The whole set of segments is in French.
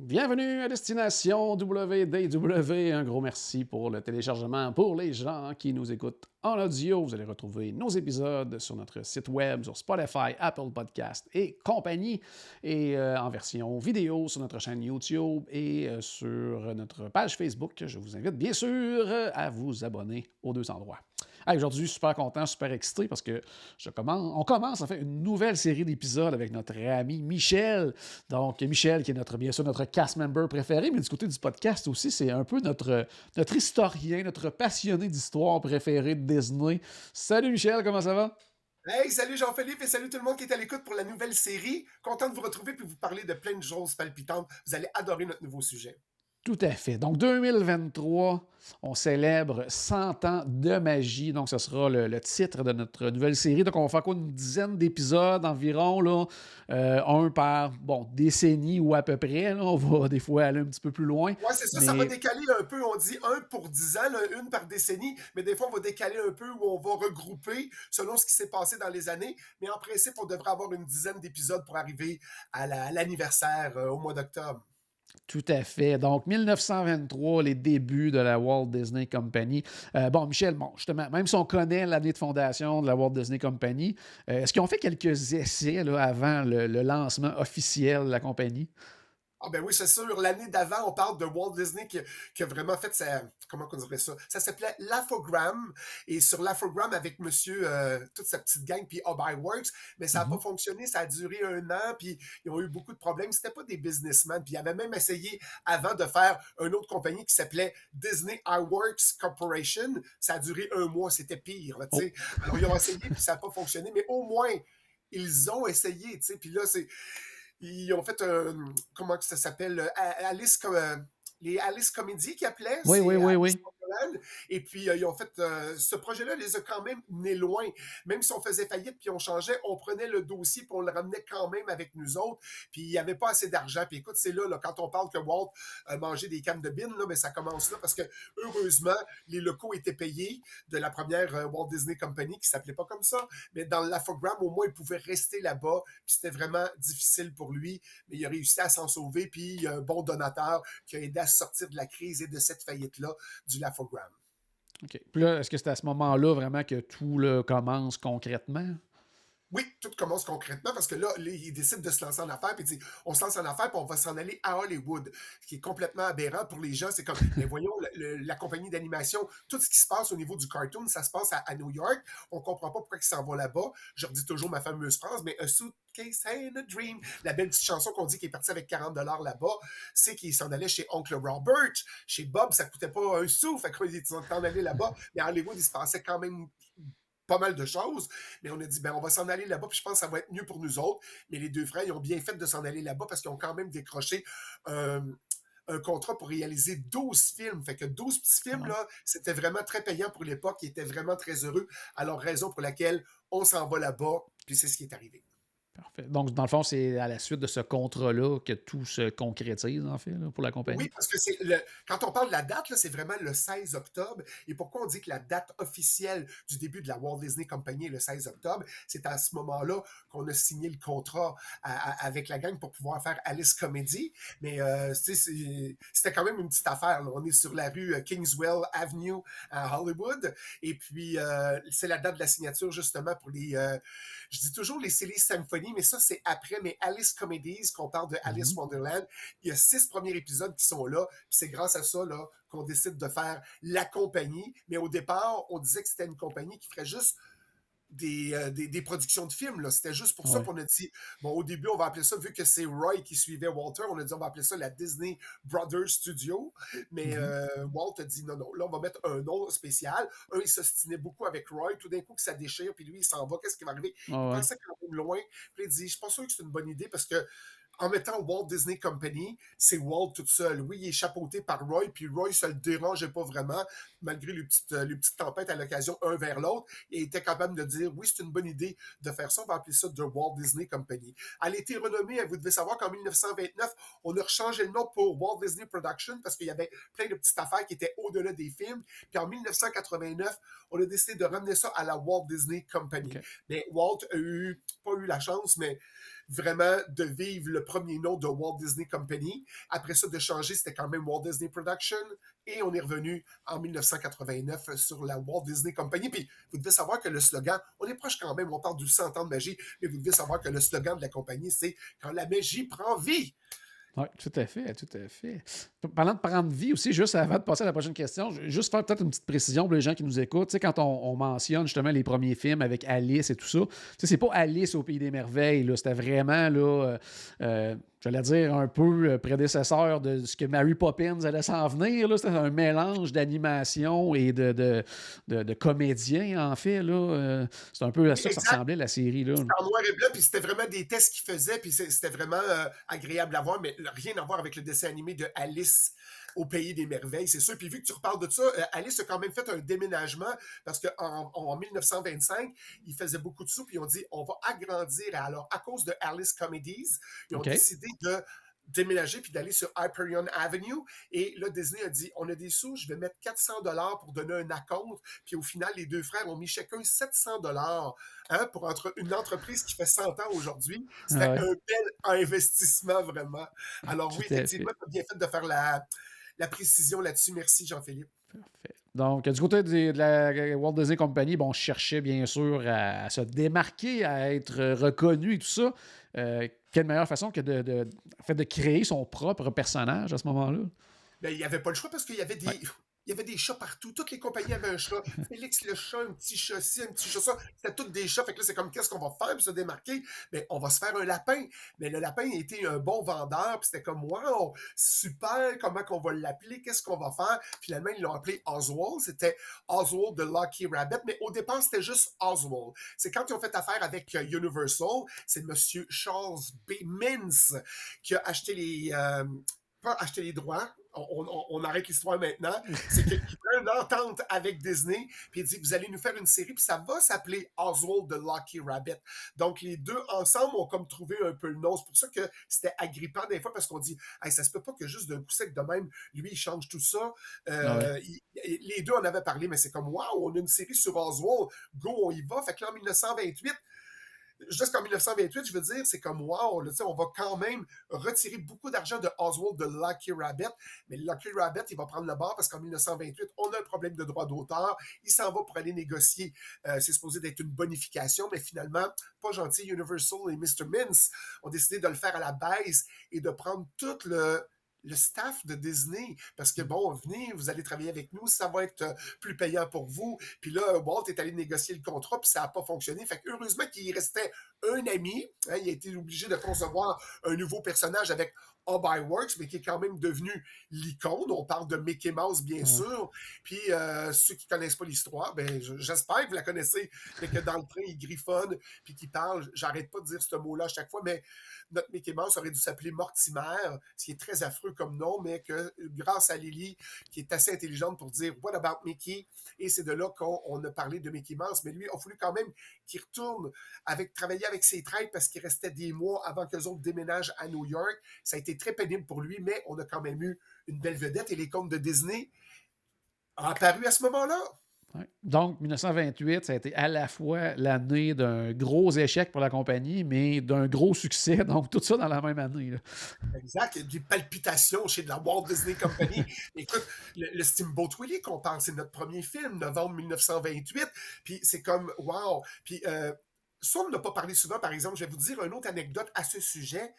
Bienvenue à Destination WDW. Un gros merci pour le téléchargement. Pour les gens qui nous écoutent en audio, vous allez retrouver nos épisodes sur notre site web, sur Spotify, Apple Podcast et compagnie, et euh, en version vidéo sur notre chaîne YouTube et euh, sur notre page Facebook. Je vous invite bien sûr à vous abonner aux deux endroits. Hey, Aujourd'hui, super content, super excité parce que je commence, on commence en fait une nouvelle série d'épisodes avec notre ami Michel. Donc, Michel, qui est notre, bien sûr notre cast member préféré, mais du côté du podcast aussi, c'est un peu notre, notre historien, notre passionné d'histoire préféré de Disney. Salut Michel, comment ça va? Hey, salut Jean-Philippe et salut tout le monde qui est à l'écoute pour la nouvelle série. Content de vous retrouver puis vous parler de plein de choses palpitantes. Vous allez adorer notre nouveau sujet. Tout à fait. Donc, 2023, on célèbre 100 ans de magie. Donc, ce sera le, le titre de notre nouvelle série. Donc, on va faire quoi? Une dizaine d'épisodes environ, là, euh, un par, bon, décennie ou à peu près. Là. On va des fois aller un petit peu plus loin. Ouais, c'est ça, ça va décaler un peu. On dit un pour dix ans, là, une par décennie, mais des fois, on va décaler un peu où on va regrouper selon ce qui s'est passé dans les années. Mais en principe, on devrait avoir une dizaine d'épisodes pour arriver à la- à l'anniversaire euh, au mois d'octobre. Tout à fait. Donc, 1923, les débuts de la Walt Disney Company. Euh, bon, Michel, bon, justement, même si on connaît l'année de fondation de la Walt Disney Company, euh, est-ce qu'ils ont fait quelques essais avant le lancement officiel de la compagnie? Ah ben oui, c'est sûr. L'année d'avant, on parle de Walt Disney qui, qui a vraiment fait sa... Comment on dirait ça? Ça s'appelait l'Afogramme. Et sur l'Afogramme, avec monsieur, euh, toute sa petite gang, puis Obi Works, mais ça n'a Mhm. pas fonctionné. Ça a duré un an, puis ils ont eu beaucoup de problèmes. C'était pas des businessmen. Puis ils avaient même essayé avant de faire une autre compagnie qui s'appelait Disney iWorks Corporation. Ça a duré un mois. C'était pire, tu sais. Alors ils ont essayé, puis ça n'a pas fonctionné. Mais au moins, ils ont essayé, tu sais. Puis là, c'est ils ont fait un. Comment que ça s'appelle? euh, Alice euh, les Alice Comedy qu'ils appelaient? Oui, oui, oui, Alice Et puis, euh, ils ont fait. euh, ce projet-là les a quand même menés loin. Même si on faisait faillite puis on changeait, on prenait le dossier puis on le ramenait quand même avec nous autres. Puis, il n'y avait pas assez d'argent. Puis, écoute, c'est là, quand on parle que Walt mangé des cannes de bine, là, mais ça commence là parce que, heureusement, les locaux étaient payés de la première euh, Walt Disney Company qui s'appelait pas comme ça. Mais dans l'Afogramme, au moins, il pouvait rester là-bas. Puis, c'était vraiment difficile pour lui. Mais il a réussi à s'en sauver. Puis, il y a un bon donateur qui a aidé à sortir de la crise et de cette faillite-là du OK. Puis là, est-ce que c'est à ce moment-là vraiment que tout commence concrètement? Oui, tout commence concrètement parce que là, il décide de se lancer en affaires, puis il dit on se lance en affaires, puis on va s'en aller à Hollywood. Ce qui est complètement aberrant pour les gens. C'est comme, mais voyons, le- la compagnie d'animation, tout ce qui se passe au niveau du cartoon, ça se passe à, à New York. On comprend pas pourquoi ils s'en vont là-bas. Je redis toujours ma fameuse phrase, mais a suitcase and a dream. La belle petite chanson qu'on dit qu'il est parti avec 40 dollars là-bas, c'est qu'il s'en allait chez Oncle Robert. Chez Bob, ça coûtait pas un sou, fait qu'il s'en allait là-bas. Mais à Hollywood, il se passait quand même pas mal de choses, mais on a dit, ben, on va s'en aller là-bas, puis je pense que ça va être mieux pour nous autres. Mais les deux frères, ils ont bien fait de s'en aller là-bas parce qu'ils ont quand même décroché euh, un contrat pour réaliser 12 films. Fait que 12 petits films, Ouais. là, c'était vraiment très payant pour l'époque. Ils étaient vraiment très heureux. Alors, raison pour laquelle on s'en va là-bas, puis c'est ce qui est arrivé. Donc, dans le fond, c'est à la suite de ce contrat-là que tout se concrétise, en fait, pour la compagnie? Oui, parce que quand on parle de la date, c'est vraiment le 16 octobre. Et pourquoi on dit que la date officielle du début de la Walt Disney Company est le 16 octobre? C'est à ce moment-là qu'on a signé le contrat avec la gang pour pouvoir faire Alice Comedy. Mais euh, c'était quand même une petite affaire. On est sur la rue euh, Kingswell Avenue à Hollywood. Et puis, euh, c'est la date de la signature justement pour les... je dis toujours les Silly Symphony, mais ça, c'est après. Mais Alice Comedies, qu'on parle de Alice Mhm. Wonderland, il y a six premiers épisodes qui sont là. puis C'est grâce à ça là, qu'on décide de faire la compagnie. Mais au départ, on disait que c'était une compagnie qui ferait juste des, euh, des, des productions de films. là. C'était juste pour ça qu'on a dit, bon, au début, on va appeler ça, vu que c'est Roy qui suivait Walter, on a dit, on va appeler ça la Disney Brothers Studio. Mais Mhm. euh, Walt a dit, non, non, là, on va mettre un nom spécial. Un, il s'ostinait beaucoup avec Roy. Tout d'un coup, que ça déchire, puis lui, il s'en va. Qu'est-ce qui va arriver? Ah ouais. pensait quand même loin. Puis il dit, je suis pas sûr que c'est une bonne idée parce que en mettant Walt Disney Company, c'est Walt tout seul. Oui, il est chapeauté par Roy, puis Roy, ça le dérangeait pas vraiment, malgré les petites, les petites tempêtes à l'occasion un vers l'autre. Il était capable de dire, oui, c'est une bonne idée de faire ça, on va appeler ça The Walt Disney Company. Elle a été renommée, vous devez savoir qu'en 1929, on a changé le nom pour Walt Disney Production parce qu'il y avait plein de petites affaires qui étaient au-delà des films. Puis en 1989, on a décidé de ramener ça à la Walt Disney Company. Mais Walt a eu, pas eu la chance, mais vraiment de vivre le premier nom de Walt Disney Company. Après ça, de changer, c'était quand même Walt Disney Production. Et on est revenu en 1989 sur la Walt Disney Company. Puis vous devez savoir que le slogan, on est proche quand même, on parle du 100 ans de magie, mais vous devez savoir que le slogan de la compagnie, c'est quand la magie prend vie. Oui, tout à fait, tout à fait. Parlant de prendre vie aussi, juste avant de passer à la prochaine question, juste faire peut-être une petite précision pour les gens qui nous écoutent. Tu sais, quand on, mentionne justement les premiers films avec Alice et tout ça, tu sais, c'est pas Alice au Pays des Merveilles, c'était vraiment là, euh, euh, j'allais dire, un peu euh, prédécesseur de ce que Mary Poppins allait s'en venir. C'était un mélange d'animation et de, de, de, comédiens, en fait. Euh, c'est un peu à ça que ça ressemblait, la série. Là. En noir et blanc, puis c'était vraiment des tests qu'ils faisaient, puis c'était vraiment euh, agréable à voir, mais rien à voir avec le dessin animé de Alice au pays des merveilles, c'est sûr. Puis vu que tu reparles de ça, Alice a quand même fait un déménagement parce qu'en en, 1925, il faisait beaucoup de sous, puis ils ont dit on va agrandir. Alors, à cause de Alice Comedies, ils ont décidé de déménager puis d'aller sur Hyperion Avenue. Et là, Disney a dit, on a des sous, je vais mettre 400 dollars pour donner un acompte. Puis au final, les deux frères ont mis chacun 700 dollars hein, pour entre une entreprise qui fait 100 ans aujourd'hui. C'était un bel investissement, vraiment. Alors oui, effectivement, tu as bien fait de faire la, la précision là-dessus. Merci, Jean-Philippe. Parfait. Donc, du côté de, la Walt Disney Company, bon, on cherchait bien sûr à, se démarquer, à être reconnu et tout ça. Euh, quelle meilleure façon que de, de, fait, de créer son propre personnage à ce moment-là? Ben, il n'y avait pas le choix parce qu'il y avait des, il y avait des chats partout. Toutes les compagnies avaient un chat. Félix le chat, un petit chat ci, un petit chat ça. C'était tous des chats. Fait que là, c'est comme, qu'est-ce qu'on va faire pour se démarquer? Mais on va se faire un lapin. Mais le lapin était un bon vendeur. Puis c'était comme, wow, super, comment qu'on va l'appeler? Qu'est-ce qu'on va faire? Finalement, ils l'ont appelé Oswald. C'était Oswald the Lucky Rabbit. Mais au départ, c'était juste Oswald. C'est quand ils ont fait affaire avec euh, Universal, c'est monsieur Charles B. Mintz qui a acheté les, euh, pas acheté les droits, on, arrête l'histoire maintenant, c'est qu'il prend une entente avec Disney, puis il dit Vous allez nous faire une série, puis ça va s'appeler Oswald the Lucky Rabbit. Donc, les deux ensemble ont comme trouvé un peu le nom. C'est pour ça que c'était agrippant des fois, parce qu'on dit hey, Ça se peut pas que juste d'un coup sec de même, lui, il change tout ça. Euh, les deux en avaient parlé, mais c'est comme Waouh, on a une série sur Oswald, go, on y va. Fait que là, en 1928, jusqu'en 1928, je veux dire, c'est comme wow, là, on va quand même retirer beaucoup d'argent de Oswald de Lucky Rabbit, mais Lucky Rabbit, il va prendre le bord parce qu'en 1928, on a un problème de droit d'auteur. Il s'en va pour aller négocier. Euh, c'est supposé d'être une bonification, mais finalement, pas gentil. Universal et Mr. Mintz ont décidé de le faire à la baisse et de prendre tout le le staff de Disney. Parce que, bon, venez, vous allez travailler avec nous, ça va être euh, plus payant pour vous. Puis là, Walt est allé négocier le contrat, puis ça n'a pas fonctionné. Fait que heureusement qu'il restait un ami. Hein, il a été obligé de concevoir un nouveau personnage avec All by Works, mais qui est quand même devenu l'icône. On parle de Mickey Mouse, bien sûr. Puis euh, ceux qui connaissent pas l'histoire, ben, j'espère que vous la connaissez, mais que dans le train, il griffonne, puis qu'il parle. J'arrête pas de dire ce mot-là à chaque fois, mais notre Mickey Mouse aurait dû s'appeler Mortimer, ce qui est très affreux comme nom, mais que grâce à Lily, qui est assez intelligente pour dire What about Mickey? Et c'est de là qu'on a parlé de Mickey Mouse. Mais lui, a voulu quand même qu'il retourne avec, travailler avec ses traites parce qu'il restait des mois avant qu'eux autres déménagent à New York. Ça a été très pénible pour lui, mais on a quand même eu une belle vedette et les contes de Disney ont apparu à ce moment-là. Donc, 1928, ça a été à la fois l'année d'un gros échec pour la compagnie, mais d'un gros succès. Donc, tout ça dans la même année. Exact. Il y a des palpitations chez la Walt Disney Company. Écoute, le, Steamboat Willie qu'on parle, c'est notre premier film, novembre 1928. Puis c'est comme, wow. Puis, euh, ça, on n'a pas parlé souvent, par exemple. Je vais vous dire une autre anecdote à ce sujet.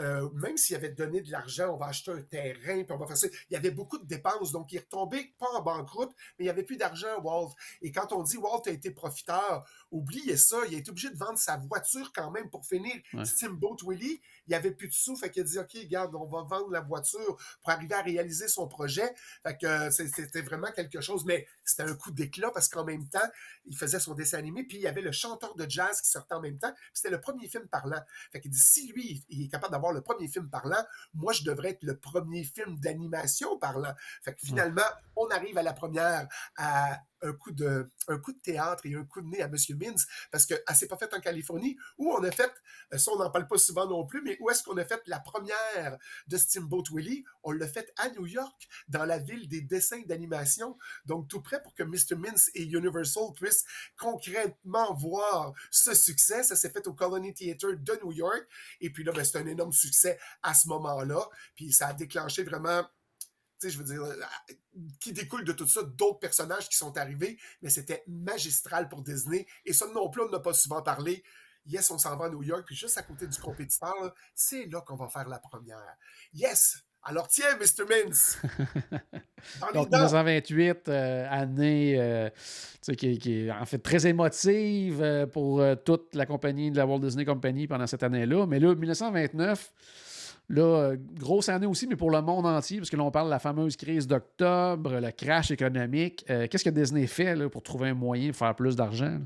Euh, même s'il avait donné de l'argent, on va acheter un terrain, puis on va faire ça. Il y avait beaucoup de dépenses, donc il est retombé pas en banqueroute, mais il n'y avait plus d'argent, Walt. Et quand on dit Walt a été profiteur, oubliez ça, il a été obligé de vendre sa voiture quand même pour finir Steamboat Willie. Il n'y avait plus de sous, fait qu'il a dit OK, regarde, on va vendre la voiture pour arriver à réaliser son projet. Fait que euh, c'était vraiment quelque chose, mais c'était un coup d'éclat parce qu'en même temps, il faisait son dessin animé, puis il y avait le chanteur de jazz qui sortait en même temps. C'était le premier film parlant. Fait qu'il dit si lui, il est capable d'avoir avoir le premier film parlant, moi, je devrais être le premier film d'animation parlant. Fait que finalement, on arrive à la première à un coup de, un coup de théâtre et un coup de nez à M. Mintz, parce qu'elle ne s'est pas faite en Californie, où on a fait, ça on n'en parle pas souvent non plus, mais où est-ce qu'on a fait la première de Steamboat Willie? On l'a fait à New York, dans la ville des dessins d'animation, donc tout près pour que Mr. Mintz et Universal puissent concrètement voir ce succès. Ça s'est fait au Colony Theatre de New York, et puis là, ben, c'est un énorme succès à ce moment-là, puis ça a déclenché vraiment je veux dire, qui découle de tout ça, d'autres personnages qui sont arrivés, mais c'était magistral pour Disney. Et ça non plus, on n'a pas souvent parlé. Yes, on s'en va à New York, puis juste à côté du compétiteur, c'est là, qu'on va faire la première. Yes! Alors tiens, Mr. Mintz! Donc, 1928, euh, année euh, qui, qui, est en fait très émotive euh, pour toute la compagnie de la Walt Disney Company pendant cette année-là. Mais là, 1929, Là, euh, grosse année aussi, mais pour le monde entier, parce que là, parle de la fameuse crise d'octobre, le crash économique. Euh, qu'est-ce que Disney fait pour trouver un moyen de faire plus d'argent?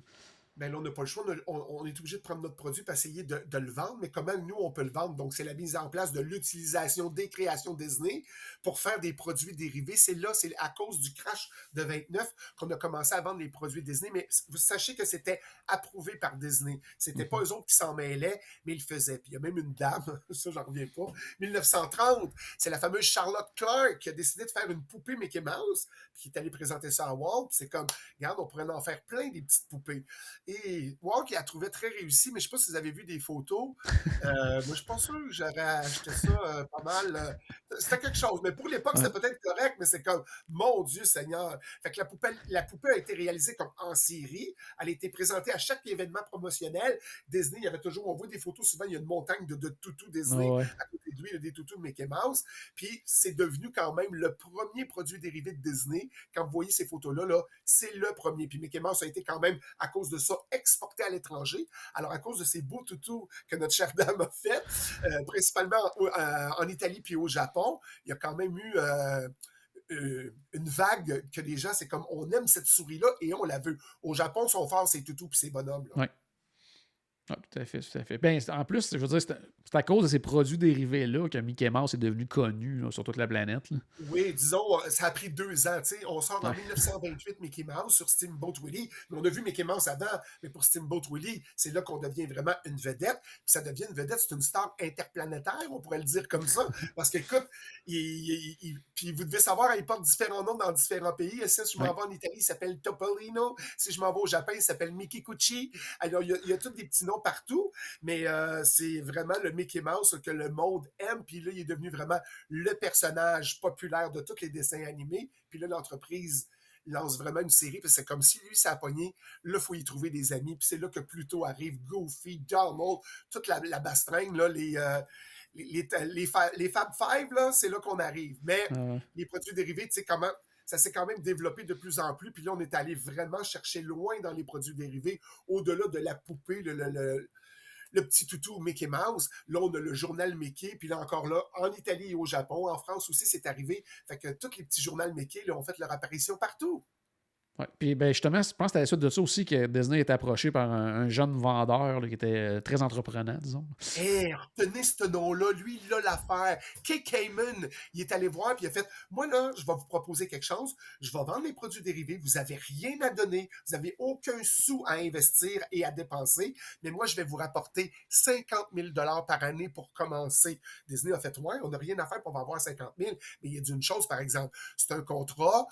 Ben là, on n'a pas le choix. On, est obligé de prendre notre produit et essayer de, le vendre. Mais comment nous, on peut le vendre? Donc, c'est la mise en place de l'utilisation des créations Disney pour faire des produits dérivés. C'est là, c'est à cause du crash de 29 qu'on a commencé à vendre les produits Disney. Mais vous sachez que c'était approuvé par Disney. C'était pas mhm. eux autres qui s'en mêlaient, mais ils le faisaient. Puis il y a même une dame, ça, j'en reviens pas. 1930, c'est la fameuse Charlotte Clark qui a décidé de faire une poupée Mickey Mouse, puis qui est allée présenter ça à Walt. C'est comme, regarde, on pourrait en faire plein des petites poupées. Et Walk, il a trouvé très réussi, mais je ne sais pas si vous avez vu des photos. Euh, moi, je suis pas sûr que j'aurais acheté ça euh, pas mal. Euh, c'était quelque chose. Mais pour l'époque, c'était peut-être correct, mais c'est comme, mon Dieu Seigneur. Fait que la poupée, la poupée a été réalisée comme en série. Elle a été présentée à chaque événement promotionnel. Disney, il y avait toujours, on voit des photos, souvent, il y a une montagne de, de toutous Disney. À côté de lui, il y a des toutous de Mickey Mouse. Puis c'est devenu quand même le premier produit dérivé de Disney. Quand vous voyez ces photos-là, -là, c'est le premier. Puis Mickey Mouse a été quand même, à cause de ça, exporté à l'étranger. Alors, à cause de ces beaux toutous que notre chère dame a fait, euh, principalement euh, en Italie puis au Japon, il y a quand même eu euh, une vague que les gens, c'est comme on aime cette souris-là et on la veut. Au Japon, sont forts ces toutous puis ces bonhommes. Là. Ah, tout à fait, tout à fait. Ben, en plus, je veux dire, c'est à cause de ces produits dérivés-là que Mickey Mouse est devenu connu sur toute la planète. Oui, disons, euh, ça a pris deux ans. On sort en 1928 Mickey Mouse sur Steamboat Willie. Mais on a vu Mickey Mouse avant, mais pour Steamboat Willie, c'est là qu'on devient vraiment une vedette. Puis ça devient une vedette, c'est une star interplanétaire, on pourrait le dire comme ça. Parce qu'écoute, il, puis vous devez savoir, il porte différents noms dans différents pays. Si je m'en vais en Italie, il s'appelle Topolino. Si je m'en vais au Japon, il s'appelle Mickey Cucci. Alors, il y, a, il y a tous des petits noms partout, mais euh, c'est vraiment le Mickey Mouse que le monde aime. Puis là, il est devenu vraiment le personnage populaire de tous les dessins animés. Puis là, l'entreprise lance vraiment une série, puis c'est comme si lui s'est pogné, là, il faut y trouver des amis, puis c'est là que Pluto arrive, Goofy, Donald, toute la, la bastringue, là, les, euh, les, les, Fab Five, là, c'est là qu'on arrive. Mais ah les produits dérivés, tu sais, comment ça s'est quand même développé de plus en plus. Puis là, on est allé vraiment chercher loin dans les produits dérivés, au-delà de la poupée, le, le, petit toutou Mickey Mouse. Là, on a le journal Mickey. Puis là, encore là, en Italie et au Japon, en France aussi, c'est arrivé. Fait que tous les petits journaux Mickey ont fait leur apparition partout. Puis ben, justement, je pense que c'était à la suite de ça aussi que Disney est approché par un, jeune vendeur qui était euh, très entreprenant, disons. Hé, retenez ce nom-là, lui, il a l'affaire. Kay Kamen, il est allé voir puis il a fait Moi là, je vais vous proposer quelque chose, je vais vendre les produits dérivés, vous n'avez rien à donner, vous n'avez aucun sou à investir et à dépenser, mais moi, je vais vous rapporter 50 000 par année pour commencer. Disney a fait Ouais, on n'a rien à faire pour avoir 50 000, mais il y a d'une chose, par exemple, c'est un contrat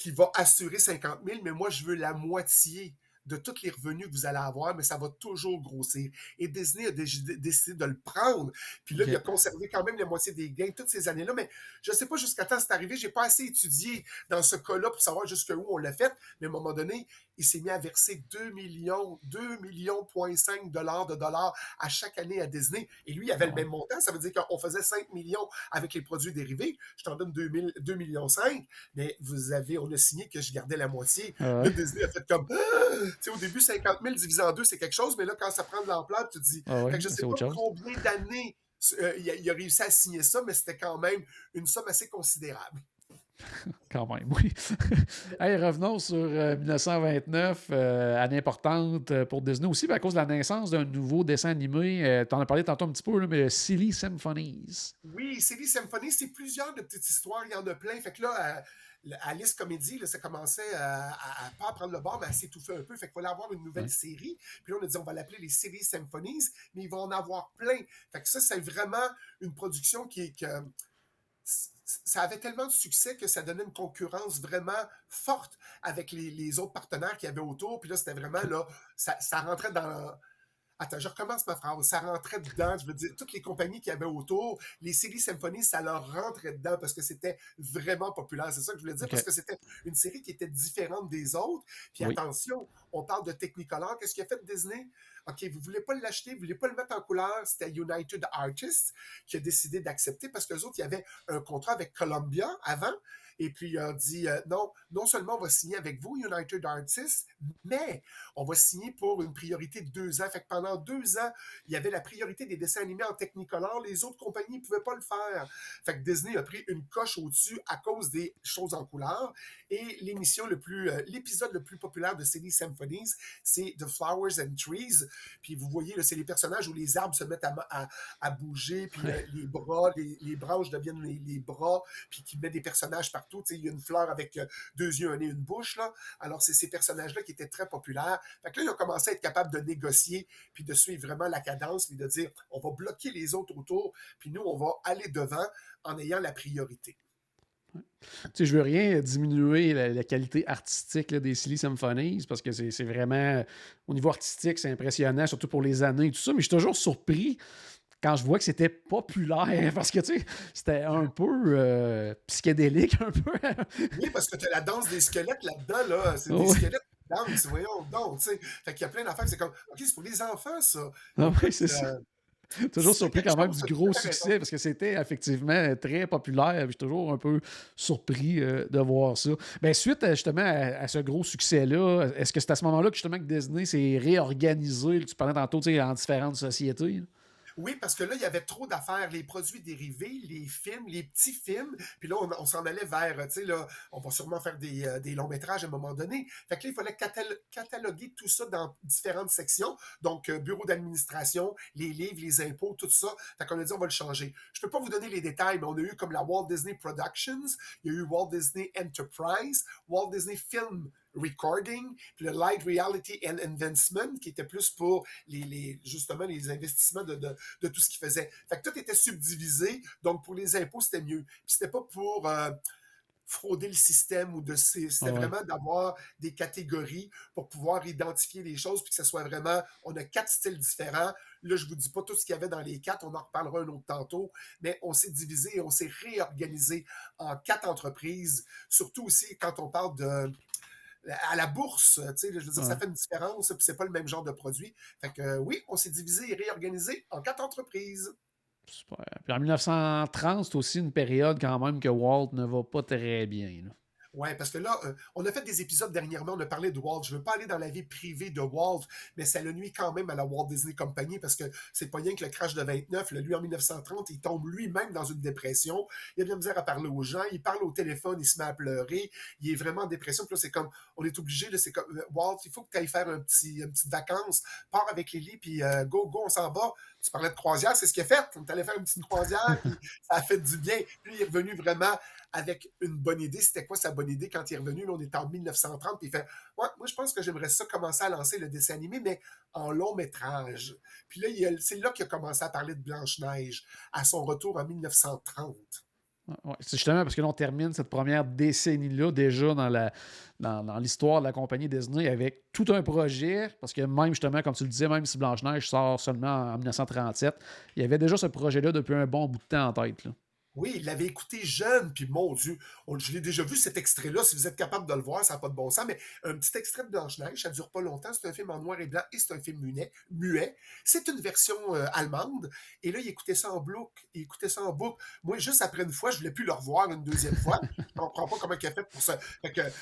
qui va assurer 50 000, mais moi, je veux la moitié de tous les revenus que vous allez avoir, mais ça va toujours grossir. Et Disney a décidé de le prendre. Puis là, il a conservé quand même la moitié des gains toutes ces années-là. Mais je ne sais pas jusqu'à temps c'est arrivé. Je n'ai pas assez étudié dans ce cas-là pour savoir jusqu'où on l'a fait. Mais à un moment donné, il s'est mis à verser 2 millions, 2 millions, 5 dollars de dollars à chaque année à Disney. Et lui, il avait le même montant. Ça veut dire qu'on faisait 5 millions avec les produits dérivés. Je t'en donne 2, 2 millions 5. Mais vous avez, on a signé que je gardais la moitié. Ah Disney a fait comme, ah! au début, 50 000 divisé en deux, c'est quelque chose, mais là, quand ça prend de l'ampleur, tu te dis, ah je ne sais pas combien d'années euh, il, a, réussi à signer ça, mais c'était quand même une somme assez considérable. Quand même, oui. hey, revenons sur 1929, euh, euh, année importante euh, pour Disney aussi, à cause de la naissance d'un nouveau dessin animé. tu en as parlé tantôt un petit peu, mais Silly Symphonies. Oui, Silly Symphonies, c'est plusieurs de petites histoires, il y en a plein. Fait que là, Alice Comédie, là, ça commençait à, à, pas prendre le bord, mais à s'étouffer un peu. Fait qu'il fallait avoir une nouvelle série. Puis là, on a dit, on va l'appeler les Silly Symphonies, mais il va en avoir plein. Fait que ça, c'est vraiment une production qui est ça avait tellement de succès que ça donnait une concurrence vraiment forte avec les, autres partenaires qui avaient autour. Puis là, c'était vraiment là, ça, ça, rentrait dans. Attends, je recommence ma phrase. Ça rentrait dedans. Je veux dire, toutes les compagnies qui avaient autour, les séries symphonies, ça leur rentrait dedans parce que c'était vraiment populaire. C'est ça que je voulais dire, parce que c'était une série qui était différente des autres. Puis attention, on parle de Technicolor. Qu'est-ce qui a fait Disney? OK, vous ne voulez pas l'acheter, vous ne voulez pas le mettre en couleur. C'était United Artists qui a décidé d'accepter parce que les autres, il y avait un contrat avec Columbia avant. Et puis, il a dit euh, non, non seulement on va signer avec vous, United Artists, mais on va signer pour une priorité de deux ans. Fait que pendant deux ans, il y avait la priorité des dessins animés en Technicolor. Les autres compagnies ne pouvaient pas le faire. Fait que Disney a pris une coche au-dessus à cause des choses en couleur. Et l'émission le plus, euh, l'épisode le plus populaire de Silly Symphonies, c'est The Flowers and Trees. Puis vous voyez, c'est les personnages où les arbres se mettent à, à, bouger, puis euh, les bras, les, branches deviennent les, bras, puis qui met des personnages partout. Il y a une fleur avec euh, deux yeux, un nez, une bouche. Là. Alors, c'est ces personnages-là qui étaient très populaires. Fait que là, ils ont commencé à être capables de négocier, puis de suivre vraiment la cadence, puis de dire, on va bloquer les autres autour, puis nous, on va aller devant en ayant la priorité. Tu sais, je veux rien diminuer la, qualité artistique des Silly Symphonies parce que c'est vraiment, au niveau artistique, c'est impressionnant, surtout pour les années et tout ça, mais je suis toujours surpris quand je vois que c'était populaire parce que tu sais, c'était un peu euh, psychédélique, un peu. oui, parce que tu as la danse des squelettes là-dedans, là. C'est des squelettes qui dansent, voyons donc, tu sais. Fait qu'il y a plein d'affaires, c'est comme, OK, c'est pour les enfants, ça. Non, oui, c'est ça. Euh, toujours surpris quand même du gros succès parce que c'était effectivement très populaire. Je suis toujours un peu surpris euh, de voir ça. Ben, suite justement à, ce gros succès-là, est-ce que c'est à ce moment-là que justement que Disney s'est réorganisé? Tu parlais tantôt en différentes sociétés. Oui, parce que là, il y avait trop d'affaires, les produits dérivés, les films, les petits films. Puis là, on, s'en allait vers, tu sais, là, on va sûrement faire des, euh, des, longs métrages à un moment donné. Fait que là, il fallait cataloguer tout ça dans différentes sections. Donc, euh, bureau d'administration, les livres, les impôts, tout ça. Fait qu'on a dit, on va le changer. Je peux pas vous donner les détails, mais on a eu comme la Walt Disney Productions, il y a eu Walt Disney Enterprise, Walt Disney Film recording, puis le light reality and investment, qui était plus pour les, justement les investissements de, tout ce qu'il faisait. Fait que tout était subdivisé, donc pour les impôts, c'était mieux. Puis c'était pas pour euh, frauder le système ou de c'était vraiment d'avoir des catégories pour pouvoir identifier les choses puis que ce soit vraiment on a quatre styles différents là je vous dis pas tout ce qu'il y avait dans les quatre on en reparlera un autre tantôt mais on s'est divisé et on s'est réorganisé en quatre entreprises surtout aussi quand on parle de à la bourse, tu sais, je veux dire, ça fait une différence, puis c'est pas le même genre de produit. Fait que oui, on s'est divisé et réorganisé en quatre entreprises. Super. Puis en 1930, c'est aussi une période quand même que Walt ne va pas très bien. Ouais, parce que là, euh, on a fait des épisodes dernièrement, on a parlé de Walt. Je ne veux pas aller dans la vie privée de Walt, mais ça le nuit quand même à la Walt Disney Company parce que c'est pas rien que le crash de 29, lui en 1930, il tombe lui-même dans une dépression. Il a la misère à parler aux gens, il parle au téléphone, il se met à pleurer, il est vraiment en dépression. Puis là, c'est comme, on est obligé, c'est comme, euh, Walt, il faut que tu ailles faire un petit, une petite vacance, pars avec Lily, puis euh, go, go, on s'en va. Tu parlais de croisière, c'est ce qu'il a fait. On est allé faire une petite croisière, puis ça a fait du bien. Puis il est revenu vraiment avec une bonne idée. C'était quoi sa bonne idée quand il est revenu? Là, on est en 1930, puis il fait ouais, Moi, je pense que j'aimerais ça commencer à lancer le dessin animé, mais en long métrage. Puis là, c'est là qu'il a commencé à parler de Blanche-Neige, à son retour en 1930. C'est justement parce que l'on termine cette première décennie-là déjà dans l'histoire de la compagnie Disney avec tout un projet, parce que même justement, comme tu le disais, même si Blanche-Neige sort seulement en 1937, il y avait déjà ce projet-là depuis un bon bout de temps en tête. Oui, il l'avait écouté jeune, puis mon Dieu, je l'ai déjà vu cet extrait-là, si vous êtes capable de le voir, ça n'a pas de bon sens, mais un petit extrait de Blanche-Neige, ça dure pas longtemps, c'est un film en noir et blanc et c'est un film muet. muet. C'est une version euh, allemande, et là, il écoutait ça en boucle, il écoutait ça en boucle. Moi, juste après une fois, je voulais plus le revoir une deuxième fois. je comprends pas comment il a fait pour ça. Fait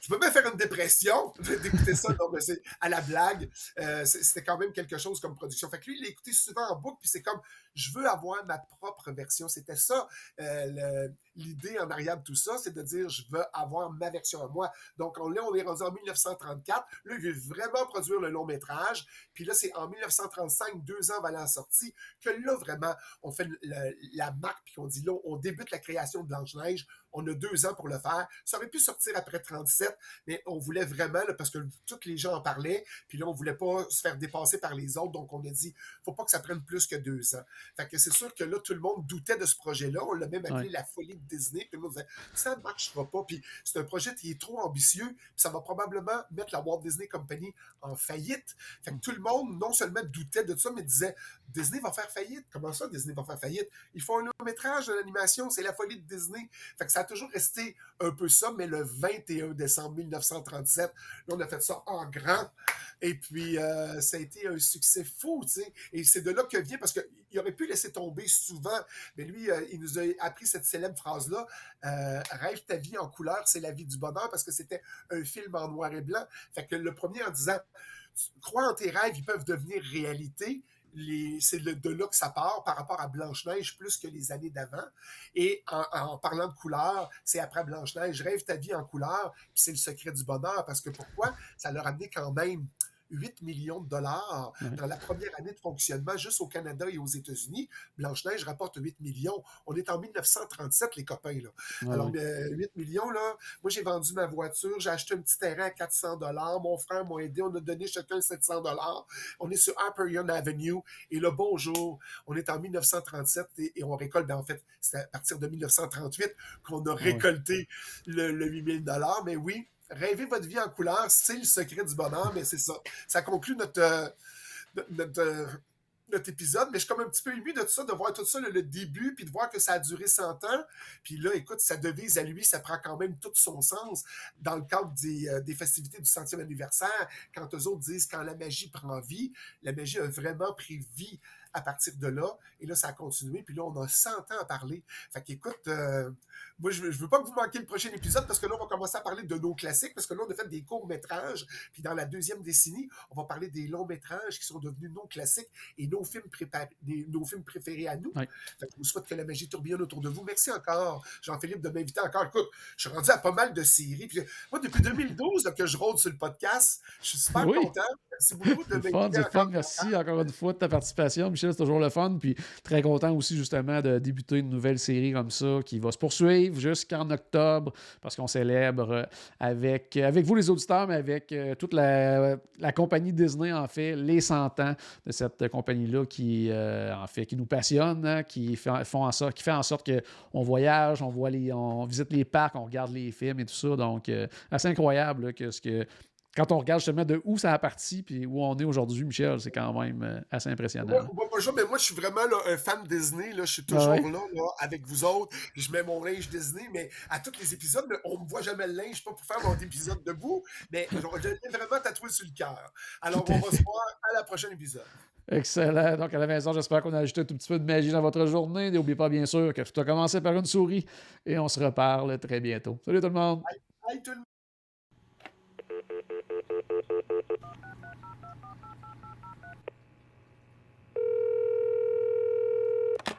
tu peux même faire une dépression d'écouter ça. C'est à la blague. Euh, c'était quand même quelque chose comme production. Fait que lui, il l'a écouté souvent en boucle, puis c'est comme je veux avoir ma propre version. C'était ça. Euh, l'idée en arrière de tout ça, c'est de dire je veux avoir ma version à moi. Donc on, là, on est rendu en 1934. Là, il veut vraiment produire le long métrage. Puis là, c'est en 1935, deux ans avant la sortie, que là, vraiment, on fait la marque, puis on dit là, on débute la création de Blanche-Neige on a deux ans pour le faire. Ça aurait pu sortir après 37, mais on voulait vraiment, parce que tous les gens en parlaient, puis là, on voulait pas se faire dépasser par les autres, donc on a dit, faut pas que ça prenne plus que deux ans. Fait que c'est sûr que là, tout le monde doutait de ce projet-là. On l'a même appelé la folie de Disney. Puis le disait, ça ne marchera pas. Puis c'est un projet qui est trop ambitieux, puis ça va probablement mettre la Walt Disney Company en faillite. Fait que tout le monde, non seulement doutait de ça, mais disait, Disney va faire faillite. Comment ça, Disney va faire faillite? Ils font un long métrage de l'animation, c'est la folie de Disney. Fait que ça toujours resté un peu ça, mais le 21 décembre 1937, là, on a fait ça en grand. Et puis, euh, ça a été un succès fou, tu sais. Et c'est de là que vient, parce qu'il aurait pu laisser tomber souvent, mais lui, euh, il nous a appris cette célèbre phrase-là euh, Rêve ta vie en couleur, c'est la vie du bonheur, parce que c'était un film en noir et blanc. Fait que le premier en disant Crois en tes rêves, ils peuvent devenir réalité c'est de là que ça part par rapport à Blanche-Neige plus que les années d'avant. Et en, parlant de couleur, c'est après Blanche-Neige, rêve ta vie en couleur, c'est le secret du bonheur. Parce que pourquoi? Ça leur a amené quand même 8 millions de dollars dans la première année de fonctionnement juste au Canada et aux États-Unis. Blanche-Neige rapporte 8 millions. On est en 1937, les copains. Là. Alors, 8 euh, millions, là, moi, j'ai vendu ma voiture, j'ai acheté un petit terrain à 400 dollars. Mon frère m'a aidé, on a donné chacun 700 dollars. On est sur Young Avenue. Et le bonjour, on est en 1937 et, on récolte, ben, en fait, c'est à partir de 1938 qu'on a récolté le, le 8 dollars. Mais oui, rêver votre vie en couleur, c'est le secret du bonheur, mais c'est ça. Ça conclut notre, euh, euh, notre, épisode, mais je suis comme un petit peu ému de tout ça, de voir tout ça, le, début, puis de voir que ça a duré 100 ans. Puis là, écoute, sa devise à lui, ça prend quand même tout son sens dans le cadre des, euh, des festivités du centième anniversaire, quand eux autres disent quand la magie prend vie, la magie a vraiment pris vie à partir de là. Et là, ça a continué. Puis là, on a 100 ans à parler. Fait qu'écoute, euh, moi, je veux, veux pas que vous manquiez le prochain épisode parce que là, on va commencer à parler de nos classiques parce que là, on a fait des courts-métrages. Puis dans la deuxième décennie, on va parler des longs-métrages qui sont devenus nos classiques et nos films, nos films préférés à nous. Fait que je vous souhaite que la magie tourbillonne autour de vous. Merci encore, Jean-Philippe, de m'inviter encore. Écoute, je suis rendu à pas mal de séries. Puis moi, depuis 2012 que je rôde sur le podcast, je suis super content. Merci beaucoup de m'inviter. Fun, merci encore une fois de ta participation, Michel c'est toujours le fun. Puis très content aussi, justement, de débuter une nouvelle série comme ça qui va se poursuivre jusqu'en octobre parce qu'on célèbre avec, avec vous, les auditeurs, mais avec euh, toute la, compagnie Disney, en fait, les 100 ans de cette compagnie-là qui, euh, en fait, qui nous passionne, hein, qui, fait, font en sorte, qui fait en sorte qu'on voyage, on, voit les, on visite les parcs, on regarde les films et tout ça. Donc, euh, assez incroyable que ce que quand on regarde justement de où ça a parti puis où on est aujourd'hui, Michel, c'est quand même euh, assez impressionnant. Moi, mais moi, je suis vraiment un fan Disney. Là, je suis toujours là, avec vous autres. Je mets mon linge Disney, mais à tous les épisodes, on ne me voit jamais le linge, pas pour faire mon épisode debout, mais je l'ai vraiment tatoué sur le cœur. Alors, on va se voir à la prochaine épisode. Excellent. Donc, à la maison, j'espère qu'on a ajouté un tout petit peu de magie dans votre journée. N'oubliez pas, bien sûr, que tout a commencé par une souris et on se reparle très bientôt. Salut tout le monde. Bye, tout le monde.